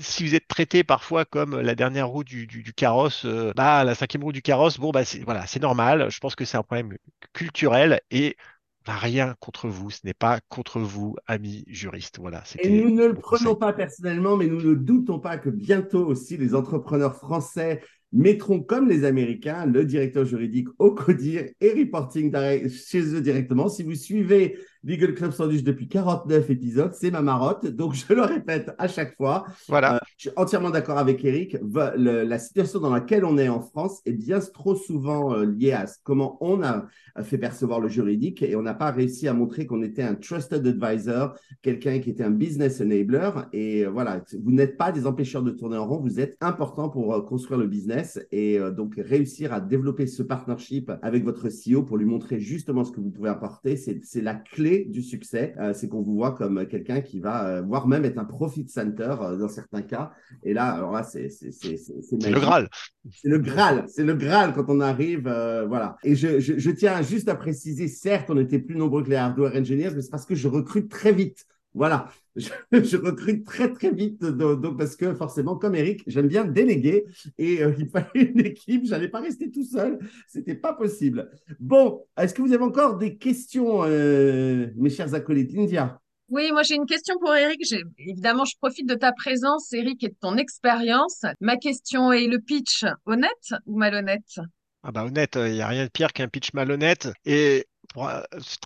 si vous êtes traité parfois comme la dernière roue du, du, carrosse, bah la cinquième roue du carrosse, bon bah c'est voilà c'est normal. Je pense que c'est un problème culturel et rien contre vous, ce n'est pas contre vous, amis juristes. Voilà, Et nous ne le prenons pas personnellement, mais nous ne doutons pas que bientôt aussi les entrepreneurs français mettront comme les Américains le directeur juridique au CODIR et reporting chez eux directement. Si vous suivez Legal Club Sandwich depuis 49 épisodes, c'est ma marotte. Donc, je le répète à chaque fois. Voilà. Euh, je suis entièrement d'accord avec Eric. la situation dans laquelle on est en France est bien trop souvent euh, liée à comment on a fait percevoir le juridique et on n'a pas réussi à montrer qu'on était un trusted advisor, quelqu'un qui était un business enabler. Et euh, voilà, vous n'êtes pas des empêcheurs de tourner en rond, vous êtes important pour construire le business et donc réussir à développer ce partnership avec votre CEO pour lui montrer justement ce que vous pouvez apporter. C'est la clé clé du succès, euh, c'est qu'on vous voit comme quelqu'un qui va, euh, voire même être un profit center euh, dans certains cas. Et là, alors là, c'est le. Graal. C'est le Graal, c'est le Graal quand on arrive, euh, voilà. Et je, je, je tiens juste à préciser, certes, on était plus nombreux que les hardware engineers, mais c'est parce que je recrute très vite. Voilà, je, je recrute très très vite, parce que forcément, comme Eric, j'aime bien déléguer et euh, il fallait une équipe, j'allais pas rester tout seul, c'était pas possible. Bon, est-ce que vous avez encore des questions, euh, mes chers acolytes, India? Oui, moi j'ai une question pour Eric. Évidemment, je profite de ta présence, Eric, et de ton expérience. Ma question est le pitch honnête ou malhonnête? Ah bah honnête, il n'y a rien de pire qu'un pitch malhonnête. Et euh,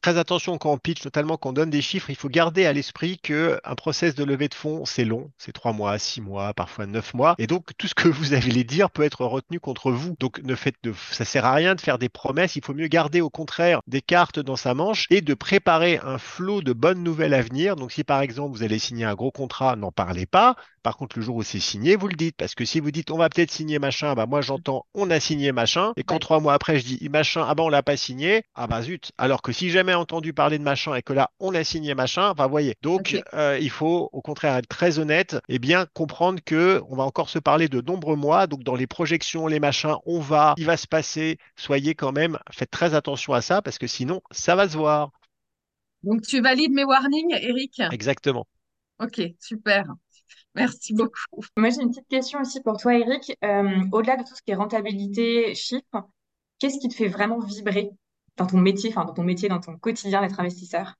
très attention quand on pitch, notamment quand on donne des chiffres, il faut garder à l'esprit que un process de levée de fonds, c'est long, c'est trois mois, six mois, parfois neuf mois. Et donc tout ce que vous allez dire peut être retenu contre vous. Donc ne faites de, ça sert à rien de faire des promesses. Il faut mieux garder au contraire des cartes dans sa manche et de préparer un flot de bonnes nouvelles à venir. Donc si par exemple vous allez signer un gros contrat, n'en parlez pas. Par contre, le jour où c'est signé, vous le dites. Parce que si vous dites on va peut-être signer machin, bah moi j'entends on a signé machin. Et quand trois mois après je dis machin, ah bah on l'a pas signé, ah bah zut. Alors que si jamais entendu parler de machin et que là on a signé machin, bah voyez. Donc euh, il faut au contraire être très honnête et bien comprendre que on va encore se parler de nombreux mois. Donc dans les projections, les machins, on va, il va se passer. Soyez quand même, faites très attention à ça parce que sinon ça va se voir. Donc tu valides mes warnings, Eric? Exactement. Ok, super. Merci beaucoup. Moi, j'ai une petite question aussi pour toi, Eric. Euh, au-delà de tout ce qui est rentabilité, chiffres, qu'est-ce qui te fait vraiment vibrer dans ton métier, enfin dans ton métier, dans ton quotidien d'être investisseur?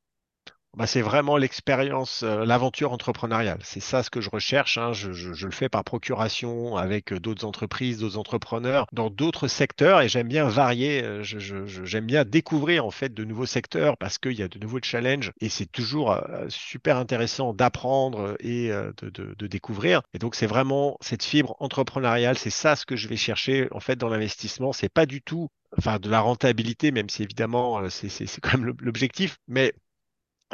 Bah, c'est vraiment l'expérience, euh, l'aventure entrepreneuriale. C'est ça ce que je recherche. hein. Je, je- je le fais par procuration avec euh, d'autres entreprises, d'autres entrepreneurs dans d'autres secteurs et j'aime bien varier. euh, j'aime bien découvrir en fait de nouveaux secteurs parce qu'il y a de nouveaux challenges et c'est toujours super intéressant d'apprendre et de, de- de découvrir. Et donc c'est vraiment cette fibre entrepreneuriale. C'est ça ce que je vais chercher en fait dans l'investissement. C'est pas du tout, enfin, de la rentabilité, même si évidemment c'est quand même l'ob- l'objectif, mais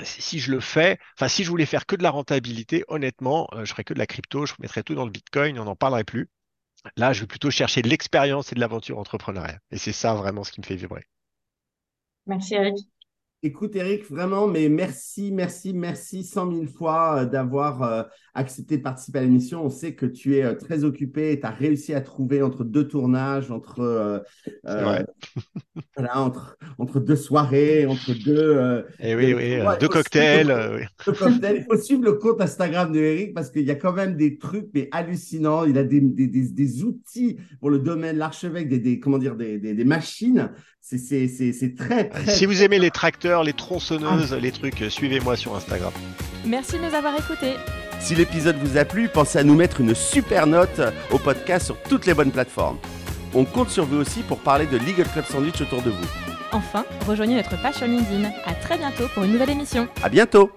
si je le fais, enfin si je voulais faire que de la rentabilité, honnêtement, euh, je ferais que de la crypto, je mettrais tout dans le Bitcoin, on n'en parlerait plus. Là, je vais plutôt chercher de l'expérience et de l'aventure entrepreneuriale. Et c'est ça vraiment ce qui me fait vibrer. Merci, Eric. Écoute, Eric, vraiment, mais merci, merci, merci cent mille fois euh, d'avoir euh, accepté de participer à l'émission. On sait que tu es euh, très occupé et tu as réussi à trouver entre deux tournages, entre, euh, euh, voilà, entre, entre deux soirées, entre deux, euh, Et oui, deux oui, euh, cocktails. euh. Il faut suivre le compte Instagram de Eric parce qu'il y a quand même des trucs mais hallucinants. Il a des, des, des, des outils pour le domaine, l'archevêque, des, des, comment dire, des, des, des machines. C'est c'est- c'est- c'est très, très, Si vous aimez les tracteurs, les tronçonneuses, les trucs, suivez-moi sur Instagram. Merci de nous avoir écoutés. Si l'épisode vous a plu, pensez à nous mettre une super note au podcast sur toutes les bonnes plateformes. On compte sur vous aussi pour parler de Legal Club Sandwich autour de vous. Enfin, rejoignez notre page sur LinkedIn. À très bientôt pour une nouvelle émission. À bientôt!